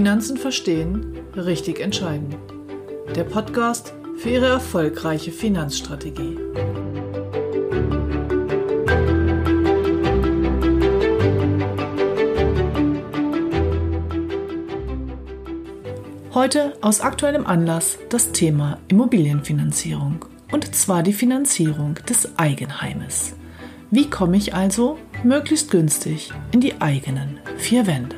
Finanzen verstehen, richtig entscheiden. Der Podcast für Ihre erfolgreiche Finanzstrategie. Heute aus aktuellem Anlass das Thema Immobilienfinanzierung und zwar die Finanzierung des Eigenheimes. Wie komme ich also möglichst günstig in die eigenen vier Wände?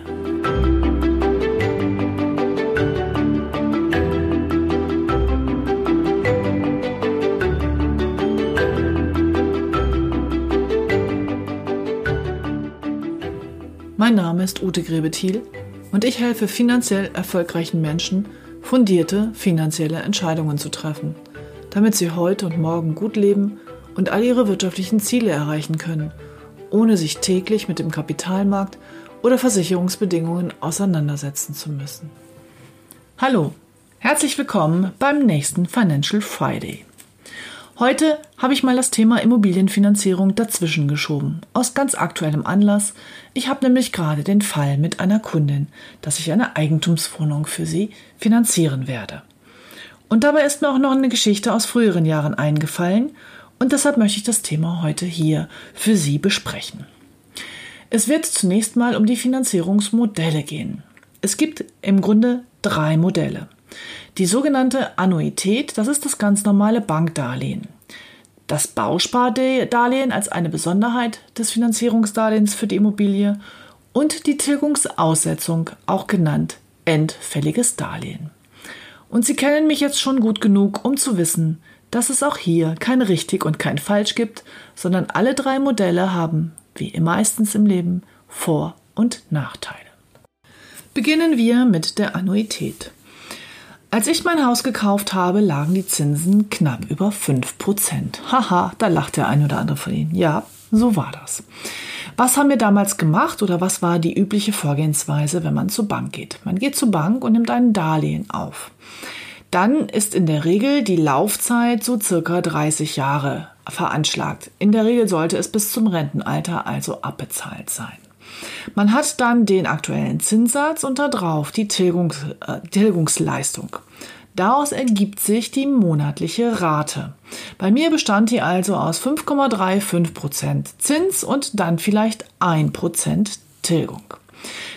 Mein Name ist Ute Grebethiel und ich helfe finanziell erfolgreichen Menschen, fundierte finanzielle Entscheidungen zu treffen, damit sie heute und morgen gut leben und all ihre wirtschaftlichen Ziele erreichen können, ohne sich täglich mit dem Kapitalmarkt oder Versicherungsbedingungen auseinandersetzen zu müssen. Hallo, herzlich willkommen beim nächsten Financial Friday. Heute habe ich mal das Thema Immobilienfinanzierung dazwischen geschoben, aus ganz aktuellem Anlass. Ich habe nämlich gerade den Fall mit einer Kundin, dass ich eine Eigentumswohnung für sie finanzieren werde. Und dabei ist mir auch noch eine Geschichte aus früheren Jahren eingefallen und deshalb möchte ich das Thema heute hier für Sie besprechen. Es wird zunächst mal um die Finanzierungsmodelle gehen. Es gibt im Grunde drei Modelle. Die sogenannte Annuität, das ist das ganz normale Bankdarlehen. Das Bauspardarlehen als eine Besonderheit des Finanzierungsdarlehens für die Immobilie und die Tilgungsaussetzung, auch genannt endfälliges Darlehen. Und Sie kennen mich jetzt schon gut genug, um zu wissen, dass es auch hier kein richtig und kein falsch gibt, sondern alle drei Modelle haben, wie meistens im Leben, Vor- und Nachteile. Beginnen wir mit der Annuität. Als ich mein Haus gekauft habe, lagen die Zinsen knapp über 5%. Haha, da lacht der ein oder andere von Ihnen. Ja, so war das. Was haben wir damals gemacht oder was war die übliche Vorgehensweise, wenn man zur Bank geht? Man geht zur Bank und nimmt ein Darlehen auf. Dann ist in der Regel die Laufzeit so circa 30 Jahre veranschlagt. In der Regel sollte es bis zum Rentenalter also abbezahlt sein. Man hat dann den aktuellen Zinssatz und darauf die Tilgungs, äh, Tilgungsleistung. Daraus ergibt sich die monatliche Rate. Bei mir bestand die also aus 5,35% Zins und dann vielleicht 1% Tilgung.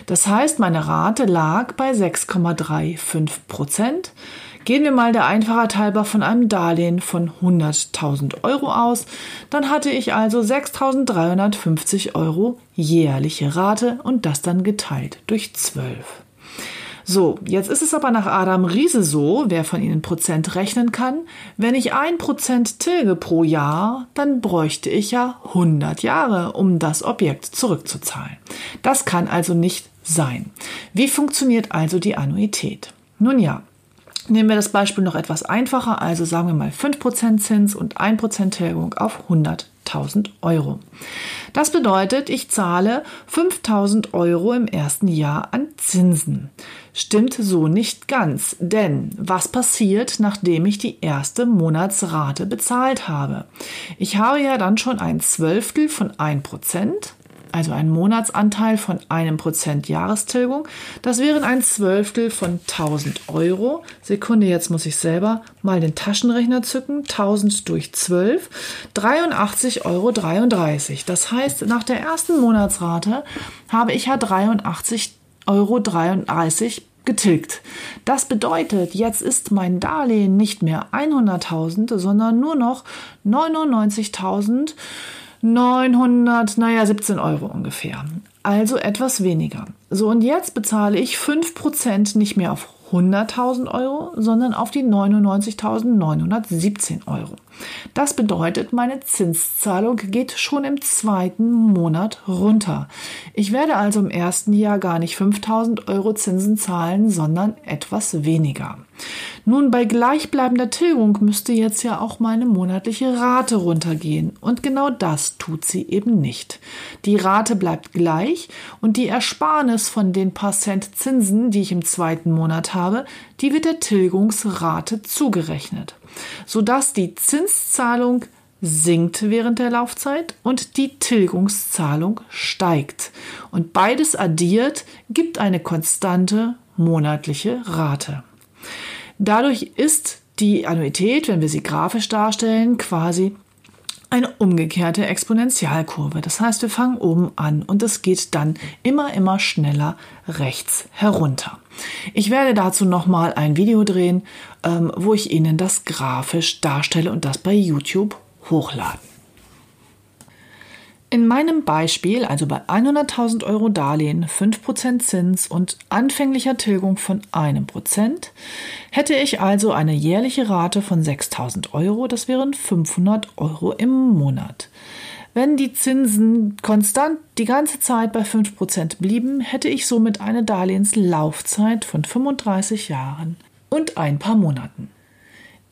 Das heißt, meine Rate lag bei 6,35%. Gehen wir mal der Einfachheit halber von einem Darlehen von 100.000 Euro aus, dann hatte ich also 6.350 Euro jährliche Rate und das dann geteilt durch 12. So, jetzt ist es aber nach Adam Riese so, wer von Ihnen Prozent rechnen kann, wenn ich ein Prozent tilge pro Jahr, dann bräuchte ich ja 100 Jahre, um das Objekt zurückzuzahlen. Das kann also nicht sein. Wie funktioniert also die Annuität? Nun ja, Nehmen wir das Beispiel noch etwas einfacher, also sagen wir mal 5% Zins und 1% Tilgung auf 100.000 Euro. Das bedeutet, ich zahle 5.000 Euro im ersten Jahr an Zinsen. Stimmt so nicht ganz, denn was passiert, nachdem ich die erste Monatsrate bezahlt habe? Ich habe ja dann schon ein Zwölftel von 1%, also ein Monatsanteil von einem Prozent Jahrestilgung. Das wären ein Zwölftel von 1000 Euro. Sekunde, jetzt muss ich selber mal den Taschenrechner zücken. 1000 durch 12, 83,33 Euro. Das heißt, nach der ersten Monatsrate habe ich ja 83,33 Euro getilgt. Das bedeutet, jetzt ist mein Darlehen nicht mehr 100.000, sondern nur noch 99.000 900, naja, 17 Euro ungefähr. Also etwas weniger. So, und jetzt bezahle ich 5% nicht mehr auf 100.000 Euro, sondern auf die 99.917 Euro. Das bedeutet, meine Zinszahlung geht schon im zweiten Monat runter. Ich werde also im ersten Jahr gar nicht 5.000 Euro Zinsen zahlen, sondern etwas weniger. Nun, bei gleichbleibender Tilgung müsste jetzt ja auch meine monatliche Rate runtergehen. Und genau das tut sie eben nicht. Die Rate bleibt gleich und die Ersparnis von den paar Cent Zinsen, die ich im zweiten Monat habe, die wird der Tilgungsrate zugerechnet, sodass die Zinszahlung sinkt während der Laufzeit und die Tilgungszahlung steigt. Und beides addiert gibt eine konstante monatliche Rate. Dadurch ist die Annuität, wenn wir sie grafisch darstellen, quasi eine umgekehrte Exponentialkurve. Das heißt, wir fangen oben an und es geht dann immer, immer schneller rechts herunter. Ich werde dazu nochmal ein Video drehen, ähm, wo ich Ihnen das grafisch darstelle und das bei YouTube hochladen. In meinem Beispiel, also bei 100.000 Euro Darlehen, 5% Zins und anfänglicher Tilgung von einem Prozent, hätte ich also eine jährliche Rate von 6.000 Euro, das wären 500 Euro im Monat. Wenn die Zinsen konstant die ganze Zeit bei 5% blieben, hätte ich somit eine Darlehenslaufzeit von 35 Jahren und ein paar Monaten.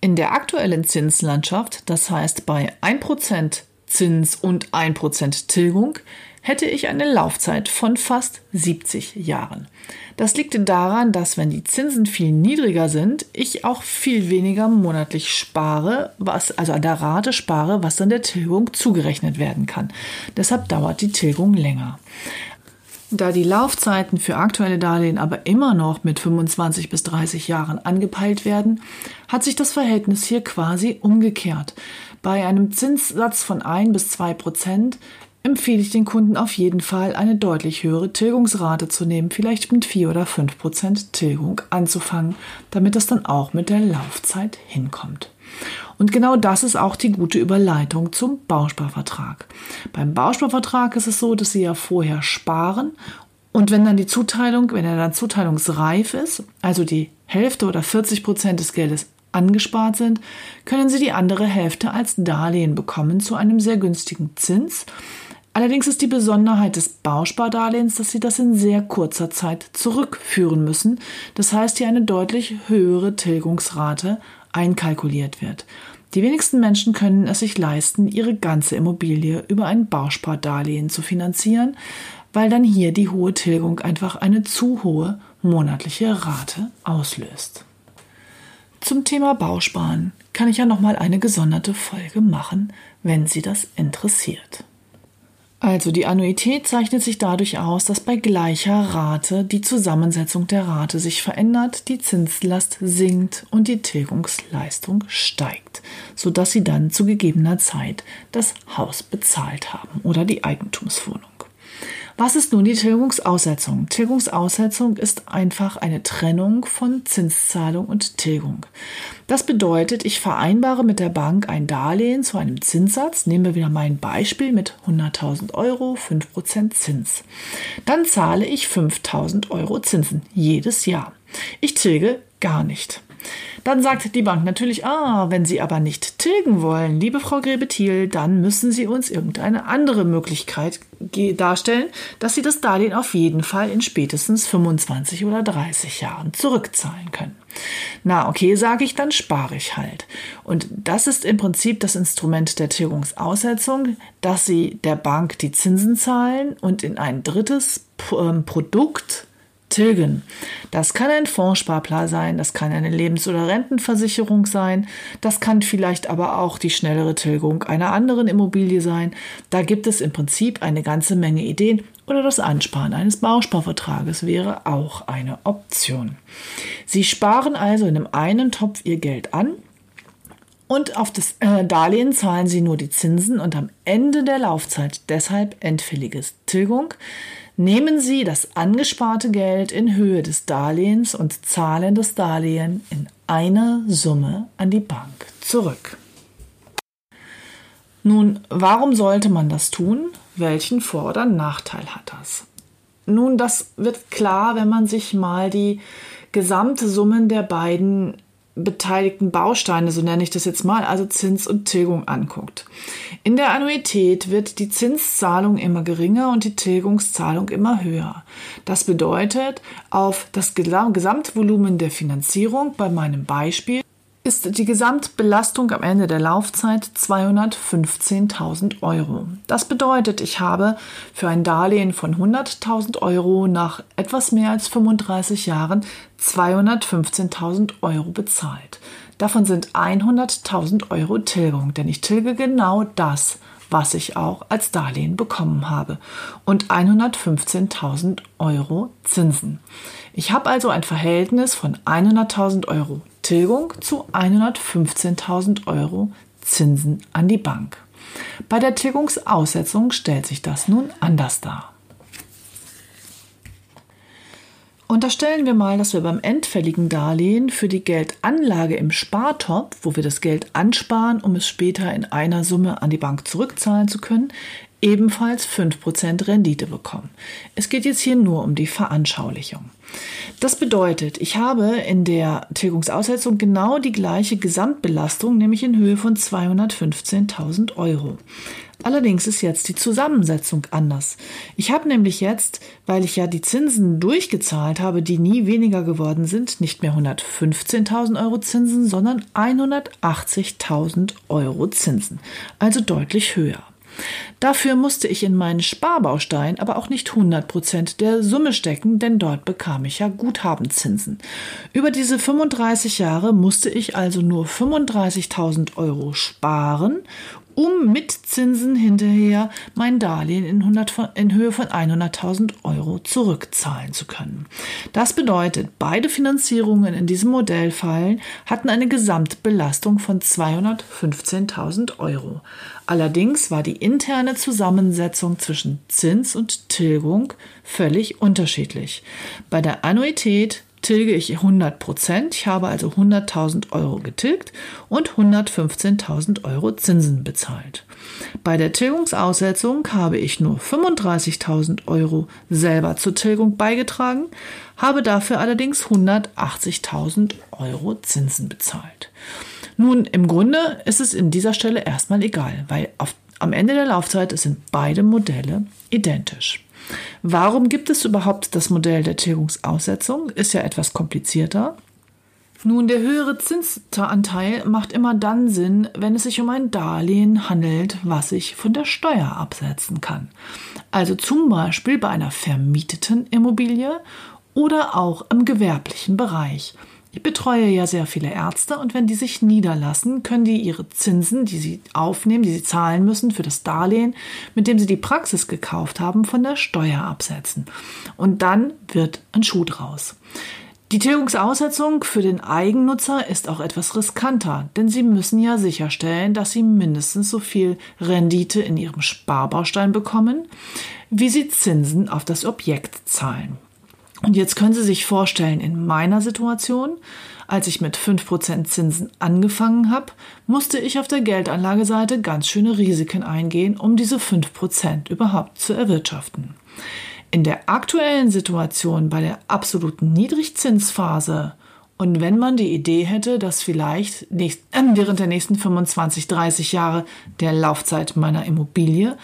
In der aktuellen Zinslandschaft, das heißt bei 1% Zins und 1% Tilgung, hätte ich eine Laufzeit von fast 70 Jahren. Das liegt daran, dass wenn die Zinsen viel niedriger sind, ich auch viel weniger monatlich spare, was also an der Rate spare, was dann der Tilgung zugerechnet werden kann. Deshalb dauert die Tilgung länger. Da die Laufzeiten für aktuelle Darlehen aber immer noch mit 25 bis 30 Jahren angepeilt werden, hat sich das Verhältnis hier quasi umgekehrt. Bei einem Zinssatz von 1 bis 2 Prozent empfehle ich den Kunden auf jeden Fall, eine deutlich höhere Tilgungsrate zu nehmen, vielleicht mit 4 oder 5 Prozent Tilgung anzufangen, damit das dann auch mit der Laufzeit hinkommt. Und genau das ist auch die gute Überleitung zum Bausparvertrag. Beim Bausparvertrag ist es so, dass Sie ja vorher sparen und wenn dann die Zuteilung, wenn er dann zuteilungsreif ist, also die Hälfte oder 40 Prozent des Geldes angespart sind, können Sie die andere Hälfte als Darlehen bekommen zu einem sehr günstigen Zins. Allerdings ist die Besonderheit des Bauspardarlehens, dass Sie das in sehr kurzer Zeit zurückführen müssen. Das heißt, hier eine deutlich höhere Tilgungsrate einkalkuliert wird. Die wenigsten Menschen können es sich leisten, ihre ganze Immobilie über ein Bauspardarlehen zu finanzieren, weil dann hier die hohe Tilgung einfach eine zu hohe monatliche Rate auslöst. Zum Thema Bausparen kann ich ja noch mal eine gesonderte Folge machen, wenn Sie das interessiert. Also die Annuität zeichnet sich dadurch aus, dass bei gleicher Rate die Zusammensetzung der Rate sich verändert, die Zinslast sinkt und die Tilgungsleistung steigt, sodass Sie dann zu gegebener Zeit das Haus bezahlt haben oder die Eigentumswohnung. Was ist nun die Tilgungsaussetzung? Tilgungsaussetzung ist einfach eine Trennung von Zinszahlung und Tilgung. Das bedeutet, ich vereinbare mit der Bank ein Darlehen zu einem Zinssatz. Nehmen wir wieder mein Beispiel mit 100.000 Euro, 5% Zins. Dann zahle ich 5.000 Euro Zinsen jedes Jahr. Ich tilge gar nicht. Dann sagt die Bank natürlich, ah, wenn Sie aber nicht tilgen wollen, liebe Frau Grebethiel, dann müssen Sie uns irgendeine andere Möglichkeit darstellen, dass Sie das Darlehen auf jeden Fall in spätestens 25 oder 30 Jahren zurückzahlen können. Na, okay, sage ich, dann spare ich halt. Und das ist im Prinzip das Instrument der Tilgungsaussetzung, dass Sie der Bank die Zinsen zahlen und in ein drittes ähm, Produkt tilgen. Das kann ein Fondssparplan sein, das kann eine Lebens- oder Rentenversicherung sein, das kann vielleicht aber auch die schnellere Tilgung einer anderen Immobilie sein. Da gibt es im Prinzip eine ganze Menge Ideen oder das Ansparen eines Bausparvertrages wäre auch eine Option. Sie sparen also in einem einen Topf Ihr Geld an und auf das äh, Darlehen zahlen Sie nur die Zinsen und am Ende der Laufzeit deshalb endfälliges Tilgung nehmen Sie das angesparte Geld in Höhe des Darlehens und zahlen das Darlehen in einer Summe an die Bank zurück. Nun, warum sollte man das tun? Welchen Vor- oder Nachteil hat das? Nun, das wird klar, wenn man sich mal die Gesamtsummen der beiden beteiligten Bausteine, so nenne ich das jetzt mal, also Zins und Tilgung anguckt. In der Annuität wird die Zinszahlung immer geringer und die Tilgungszahlung immer höher. Das bedeutet, auf das Gesamtvolumen der Finanzierung bei meinem Beispiel ist die Gesamtbelastung am Ende der Laufzeit 215.000 Euro. Das bedeutet, ich habe für ein Darlehen von 100.000 Euro nach etwas mehr als 35 Jahren 215.000 Euro bezahlt. Davon sind 100.000 Euro Tilgung, denn ich tilge genau das, was ich auch als Darlehen bekommen habe, und 115.000 Euro Zinsen. Ich habe also ein Verhältnis von 100.000 Euro Tilgung zu 115.000 Euro Zinsen an die Bank. Bei der Tilgungsaussetzung stellt sich das nun anders dar. Unterstellen wir mal, dass wir beim endfälligen Darlehen für die Geldanlage im Spartopf, wo wir das Geld ansparen, um es später in einer Summe an die Bank zurückzahlen zu können, ebenfalls 5% Rendite bekommen. Es geht jetzt hier nur um die Veranschaulichung. Das bedeutet, ich habe in der Tilgungsaussetzung genau die gleiche Gesamtbelastung, nämlich in Höhe von 215.000 Euro. Allerdings ist jetzt die Zusammensetzung anders. Ich habe nämlich jetzt, weil ich ja die Zinsen durchgezahlt habe, die nie weniger geworden sind, nicht mehr 115.000 Euro Zinsen, sondern 180.000 Euro Zinsen. Also deutlich höher. Dafür musste ich in meinen Sparbaustein aber auch nicht 100 Prozent der Summe stecken, denn dort bekam ich ja Guthabenzinsen. Über diese 35 Jahre musste ich also nur 35.000 Euro sparen um mit Zinsen hinterher mein Darlehen in, 100, in Höhe von 100.000 Euro zurückzahlen zu können. Das bedeutet, beide Finanzierungen in diesem Modellfall hatten eine Gesamtbelastung von 215.000 Euro. Allerdings war die interne Zusammensetzung zwischen Zins und Tilgung völlig unterschiedlich. Bei der Annuität tilge ich 100 Prozent. Ich habe also 100.000 Euro getilgt und 115.000 Euro Zinsen bezahlt. Bei der Tilgungsaussetzung habe ich nur 35.000 Euro selber zur Tilgung beigetragen, habe dafür allerdings 180.000 Euro Zinsen bezahlt. Nun, im Grunde ist es in dieser Stelle erstmal egal, weil auf, am Ende der Laufzeit sind beide Modelle identisch. Warum gibt es überhaupt das Modell der Tilgungsaussetzung? Ist ja etwas komplizierter. Nun, der höhere Zinsanteil macht immer dann Sinn, wenn es sich um ein Darlehen handelt, was ich von der Steuer absetzen kann. Also zum Beispiel bei einer vermieteten Immobilie oder auch im gewerblichen Bereich. Ich betreue ja sehr viele Ärzte und wenn die sich niederlassen, können die ihre Zinsen, die sie aufnehmen, die sie zahlen müssen für das Darlehen, mit dem sie die Praxis gekauft haben, von der Steuer absetzen. Und dann wird ein Schuh draus. Die Tilgungsaussetzung für den Eigennutzer ist auch etwas riskanter, denn sie müssen ja sicherstellen, dass sie mindestens so viel Rendite in ihrem Sparbaustein bekommen, wie sie Zinsen auf das Objekt zahlen. Und jetzt können Sie sich vorstellen, in meiner Situation, als ich mit 5% Zinsen angefangen habe, musste ich auf der Geldanlageseite ganz schöne Risiken eingehen, um diese 5% überhaupt zu erwirtschaften. In der aktuellen Situation bei der absoluten Niedrigzinsphase und wenn man die Idee hätte, dass vielleicht nächst, äh, während der nächsten 25, 30 Jahre der Laufzeit meiner Immobilie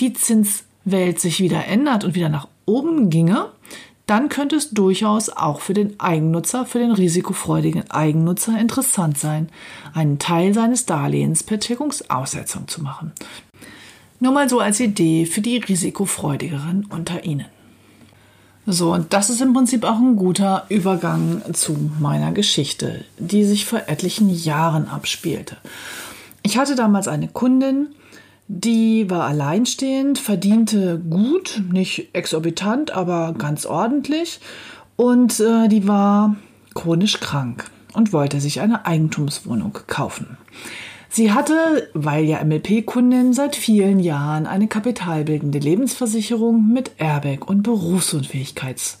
die Zinswelt sich wieder ändert und wieder nach oben ginge, dann könnte es durchaus auch für den Eigennutzer, für den risikofreudigen Eigennutzer interessant sein, einen Teil seines Darlehens per Tilgungsaussetzung zu machen. Nur mal so als Idee für die risikofreudigeren unter Ihnen. So, und das ist im Prinzip auch ein guter Übergang zu meiner Geschichte, die sich vor etlichen Jahren abspielte. Ich hatte damals eine Kundin, die war alleinstehend, verdiente gut, nicht exorbitant, aber ganz ordentlich. Und äh, die war chronisch krank und wollte sich eine Eigentumswohnung kaufen. Sie hatte, weil ja MLP-Kundin, seit vielen Jahren eine kapitalbildende Lebensversicherung mit Airbag und Berufsunfähigkeits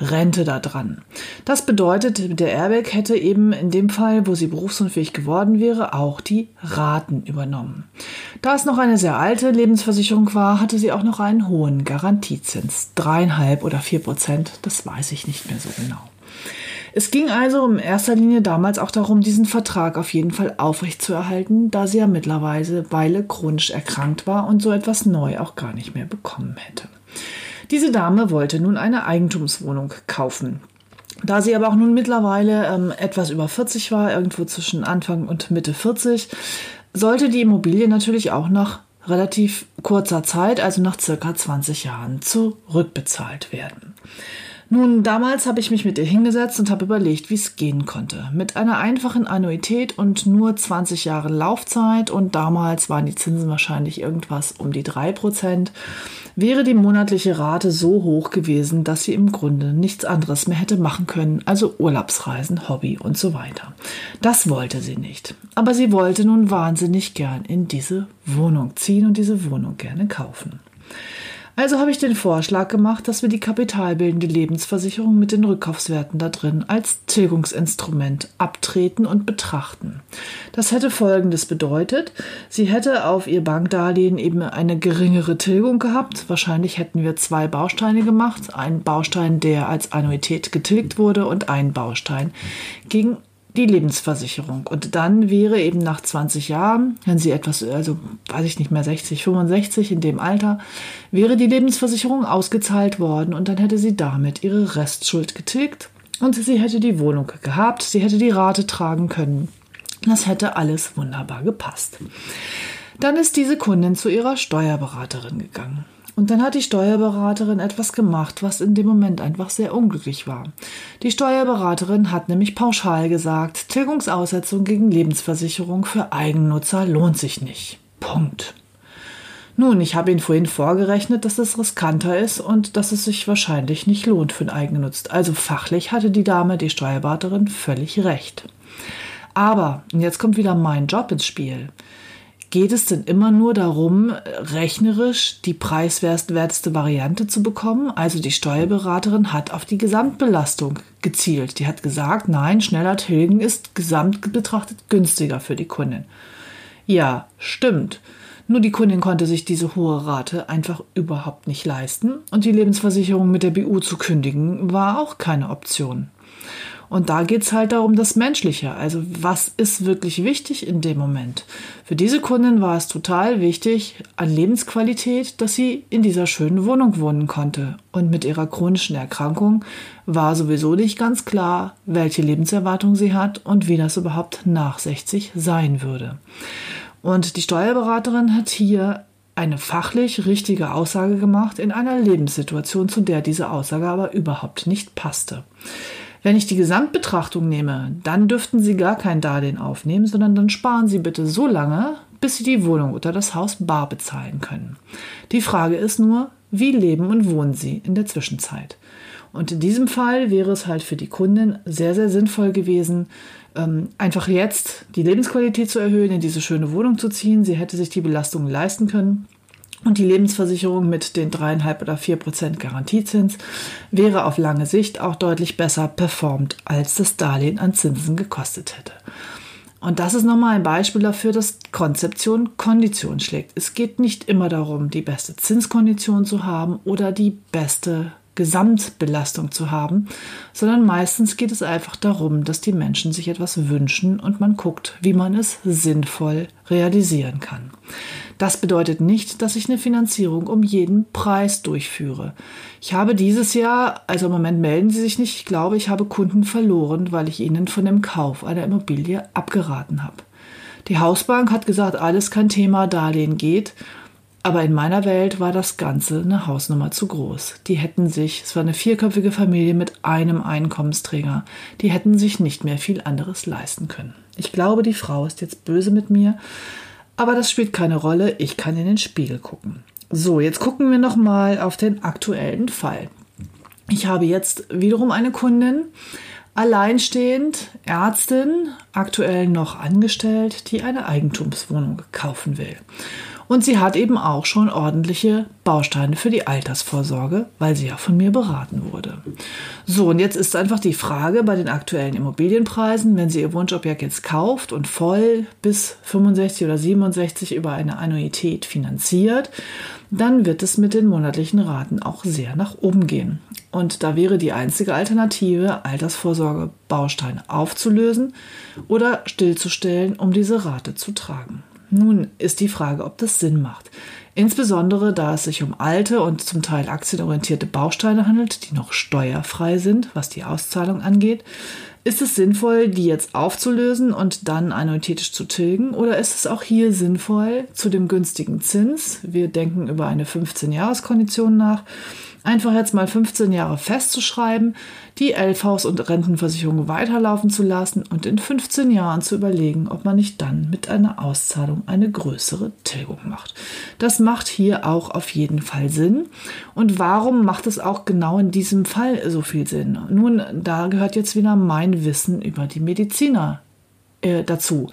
Rente da dran. Das bedeutet, der Airbag hätte eben in dem Fall, wo sie berufsunfähig geworden wäre, auch die Raten übernommen. Da es noch eine sehr alte Lebensversicherung war, hatte sie auch noch einen hohen Garantiezins. Dreieinhalb oder vier Prozent, das weiß ich nicht mehr so genau. Es ging also in erster Linie damals auch darum, diesen Vertrag auf jeden Fall aufrechtzuerhalten, da sie ja mittlerweile Weile chronisch erkrankt war und so etwas neu auch gar nicht mehr bekommen hätte. Diese Dame wollte nun eine Eigentumswohnung kaufen. Da sie aber auch nun mittlerweile ähm, etwas über 40 war, irgendwo zwischen Anfang und Mitte 40, sollte die Immobilie natürlich auch nach relativ kurzer Zeit, also nach circa 20 Jahren, zurückbezahlt werden. Nun, damals habe ich mich mit ihr hingesetzt und habe überlegt, wie es gehen konnte. Mit einer einfachen Annuität und nur 20 Jahre Laufzeit und damals waren die Zinsen wahrscheinlich irgendwas um die 3%, wäre die monatliche Rate so hoch gewesen, dass sie im Grunde nichts anderes mehr hätte machen können, also Urlaubsreisen, Hobby und so weiter. Das wollte sie nicht. Aber sie wollte nun wahnsinnig gern in diese Wohnung ziehen und diese Wohnung gerne kaufen. Also habe ich den Vorschlag gemacht, dass wir die kapitalbildende Lebensversicherung mit den Rückkaufswerten da drin als Tilgungsinstrument abtreten und betrachten. Das hätte Folgendes bedeutet. Sie hätte auf ihr Bankdarlehen eben eine geringere Tilgung gehabt. Wahrscheinlich hätten wir zwei Bausteine gemacht. Ein Baustein, der als Annuität getilgt wurde und ein Baustein gegen die Lebensversicherung. Und dann wäre eben nach 20 Jahren, wenn sie etwas, also weiß ich nicht mehr, 60, 65 in dem Alter, wäre die Lebensversicherung ausgezahlt worden und dann hätte sie damit ihre Restschuld getilgt und sie hätte die Wohnung gehabt, sie hätte die Rate tragen können. Das hätte alles wunderbar gepasst. Dann ist diese Kundin zu ihrer Steuerberaterin gegangen. Und dann hat die Steuerberaterin etwas gemacht, was in dem Moment einfach sehr unglücklich war. Die Steuerberaterin hat nämlich pauschal gesagt, Tilgungsaussetzung gegen Lebensversicherung für Eigennutzer lohnt sich nicht. Punkt. Nun, ich habe Ihnen vorhin vorgerechnet, dass es riskanter ist und dass es sich wahrscheinlich nicht lohnt für einen Eigennutz. Also fachlich hatte die Dame, die Steuerberaterin, völlig recht. Aber, und jetzt kommt wieder mein Job ins Spiel geht es denn immer nur darum, rechnerisch die preiswerteste Variante zu bekommen? Also die Steuerberaterin hat auf die Gesamtbelastung gezielt. Die hat gesagt, nein, schneller tilgen ist gesamt betrachtet günstiger für die Kundin. Ja, stimmt. Nur die Kundin konnte sich diese hohe Rate einfach überhaupt nicht leisten und die Lebensversicherung mit der BU zu kündigen war auch keine Option. Und da geht es halt darum, das Menschliche. Also was ist wirklich wichtig in dem Moment? Für diese Kundin war es total wichtig an Lebensqualität, dass sie in dieser schönen Wohnung wohnen konnte. Und mit ihrer chronischen Erkrankung war sowieso nicht ganz klar, welche Lebenserwartung sie hat und wie das überhaupt nach 60 sein würde. Und die Steuerberaterin hat hier eine fachlich richtige Aussage gemacht in einer Lebenssituation, zu der diese Aussage aber überhaupt nicht passte. Wenn ich die Gesamtbetrachtung nehme, dann dürften Sie gar kein Darlehen aufnehmen, sondern dann sparen Sie bitte so lange, bis Sie die Wohnung oder das Haus bar bezahlen können. Die Frage ist nur, wie leben und wohnen Sie in der Zwischenzeit? Und in diesem Fall wäre es halt für die Kundin sehr, sehr sinnvoll gewesen, ähm, einfach jetzt die Lebensqualität zu erhöhen, in diese schöne Wohnung zu ziehen. Sie hätte sich die Belastung leisten können und die Lebensversicherung mit den dreieinhalb oder vier Prozent Garantiezins wäre auf lange Sicht auch deutlich besser performt, als das Darlehen an Zinsen gekostet hätte. Und das ist nochmal ein Beispiel dafür, dass Konzeption Kondition schlägt. Es geht nicht immer darum, die beste Zinskondition zu haben oder die beste Gesamtbelastung zu haben, sondern meistens geht es einfach darum, dass die Menschen sich etwas wünschen und man guckt, wie man es sinnvoll realisieren kann. Das bedeutet nicht, dass ich eine Finanzierung um jeden Preis durchführe. Ich habe dieses Jahr, also im Moment melden Sie sich nicht, ich glaube, ich habe Kunden verloren, weil ich ihnen von dem Kauf einer Immobilie abgeraten habe. Die Hausbank hat gesagt, alles kein Thema, Darlehen geht. Aber in meiner Welt war das Ganze eine Hausnummer zu groß. Die hätten sich, es war eine vierköpfige Familie mit einem Einkommensträger, die hätten sich nicht mehr viel anderes leisten können. Ich glaube, die Frau ist jetzt böse mit mir, aber das spielt keine Rolle, ich kann in den Spiegel gucken. So, jetzt gucken wir nochmal auf den aktuellen Fall. Ich habe jetzt wiederum eine Kundin, alleinstehend, Ärztin, aktuell noch angestellt, die eine Eigentumswohnung kaufen will. Und sie hat eben auch schon ordentliche Bausteine für die Altersvorsorge, weil sie ja von mir beraten wurde. So, und jetzt ist einfach die Frage bei den aktuellen Immobilienpreisen, wenn sie ihr Wunschobjekt jetzt kauft und voll bis 65 oder 67 über eine Annuität finanziert, dann wird es mit den monatlichen Raten auch sehr nach oben gehen. Und da wäre die einzige Alternative, Altersvorsorge Bausteine aufzulösen oder stillzustellen, um diese Rate zu tragen. Nun ist die Frage, ob das Sinn macht. Insbesondere da es sich um alte und zum Teil aktienorientierte Bausteine handelt, die noch steuerfrei sind, was die Auszahlung angeht. Ist es sinnvoll, die jetzt aufzulösen und dann annuitätisch zu tilgen? Oder ist es auch hier sinnvoll, zu dem günstigen Zins, wir denken über eine 15-Jahres-Kondition nach, einfach jetzt mal 15 Jahre festzuschreiben, die LVs und Rentenversicherungen weiterlaufen zu lassen und in 15 Jahren zu überlegen, ob man nicht dann mit einer Auszahlung eine größere Tilgung macht. Das macht hier auch auf jeden Fall Sinn. Und warum macht es auch genau in diesem Fall so viel Sinn? Nun, da gehört jetzt wieder mein Wissen über die Mediziner äh, dazu.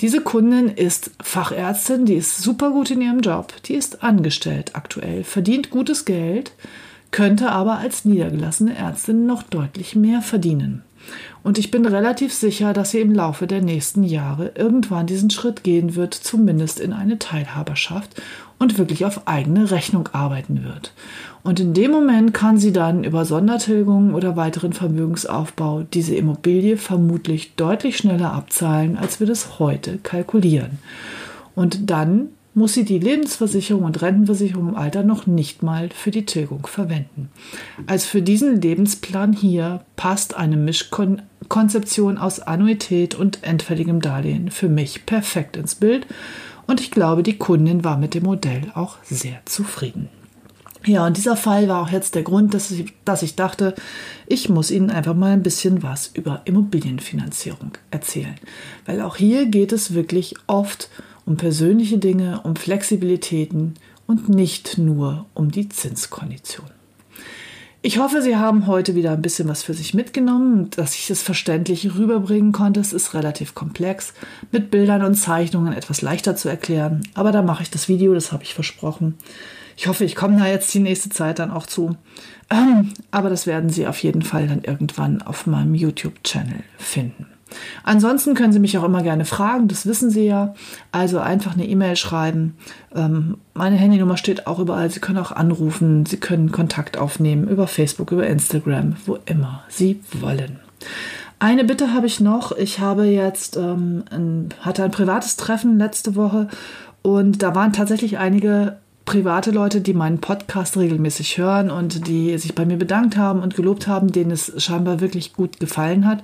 Diese Kundin ist Fachärztin, die ist super gut in ihrem Job, die ist angestellt aktuell, verdient gutes Geld, könnte aber als niedergelassene Ärztin noch deutlich mehr verdienen. Und ich bin relativ sicher, dass sie im Laufe der nächsten Jahre irgendwann diesen Schritt gehen wird, zumindest in eine Teilhaberschaft und wirklich auf eigene Rechnung arbeiten wird. Und in dem Moment kann sie dann über Sondertilgungen oder weiteren Vermögensaufbau diese Immobilie vermutlich deutlich schneller abzahlen, als wir das heute kalkulieren. Und dann muss sie die Lebensversicherung und Rentenversicherung im Alter noch nicht mal für die Tilgung verwenden. Also für diesen Lebensplan hier passt eine Mischkonzeption aus Annuität und endfälligem Darlehen für mich perfekt ins Bild und ich glaube, die Kundin war mit dem Modell auch sehr zufrieden. Ja, und dieser Fall war auch jetzt der Grund, dass ich, dass ich dachte, ich muss Ihnen einfach mal ein bisschen was über Immobilienfinanzierung erzählen. Weil auch hier geht es wirklich oft um persönliche Dinge, um Flexibilitäten und nicht nur um die Zinskondition. Ich hoffe, Sie haben heute wieder ein bisschen was für sich mitgenommen, dass ich es verständlich rüberbringen konnte. Es ist relativ komplex, mit Bildern und Zeichnungen etwas leichter zu erklären. Aber da mache ich das Video, das habe ich versprochen. Ich hoffe, ich komme da jetzt die nächste Zeit dann auch zu. Ähm, aber das werden Sie auf jeden Fall dann irgendwann auf meinem YouTube-Channel finden. Ansonsten können Sie mich auch immer gerne fragen, das wissen Sie ja. Also einfach eine E-Mail schreiben. Ähm, meine Handynummer steht auch überall. Sie können auch anrufen, Sie können Kontakt aufnehmen über Facebook, über Instagram, wo immer Sie wollen. Eine Bitte habe ich noch. Ich habe jetzt ähm, ein, hatte ein privates Treffen letzte Woche und da waren tatsächlich einige private Leute, die meinen Podcast regelmäßig hören und die sich bei mir bedankt haben und gelobt haben, denen es scheinbar wirklich gut gefallen hat.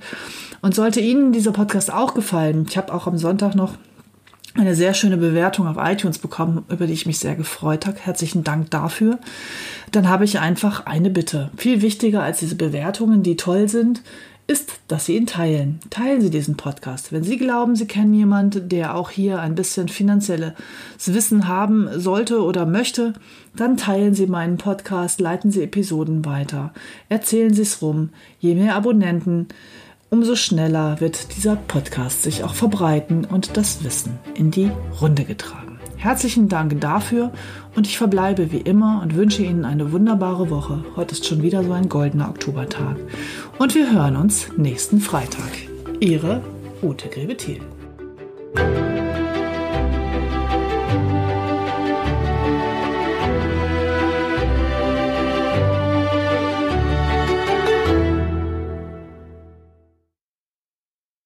Und sollte Ihnen dieser Podcast auch gefallen, ich habe auch am Sonntag noch eine sehr schöne Bewertung auf iTunes bekommen, über die ich mich sehr gefreut habe. Herzlichen Dank dafür. Dann habe ich einfach eine Bitte. Viel wichtiger als diese Bewertungen, die toll sind, ist, dass Sie ihn teilen. Teilen Sie diesen Podcast. Wenn Sie glauben, Sie kennen jemanden, der auch hier ein bisschen finanzielles Wissen haben sollte oder möchte, dann teilen Sie meinen Podcast, leiten Sie Episoden weiter, erzählen Sie es rum. Je mehr Abonnenten, umso schneller wird dieser Podcast sich auch verbreiten und das Wissen in die Runde getragen. Herzlichen Dank dafür und ich verbleibe wie immer und wünsche Ihnen eine wunderbare Woche. Heute ist schon wieder so ein goldener Oktobertag. Und wir hören uns nächsten Freitag. Ihre Ute Grebe-Thiel.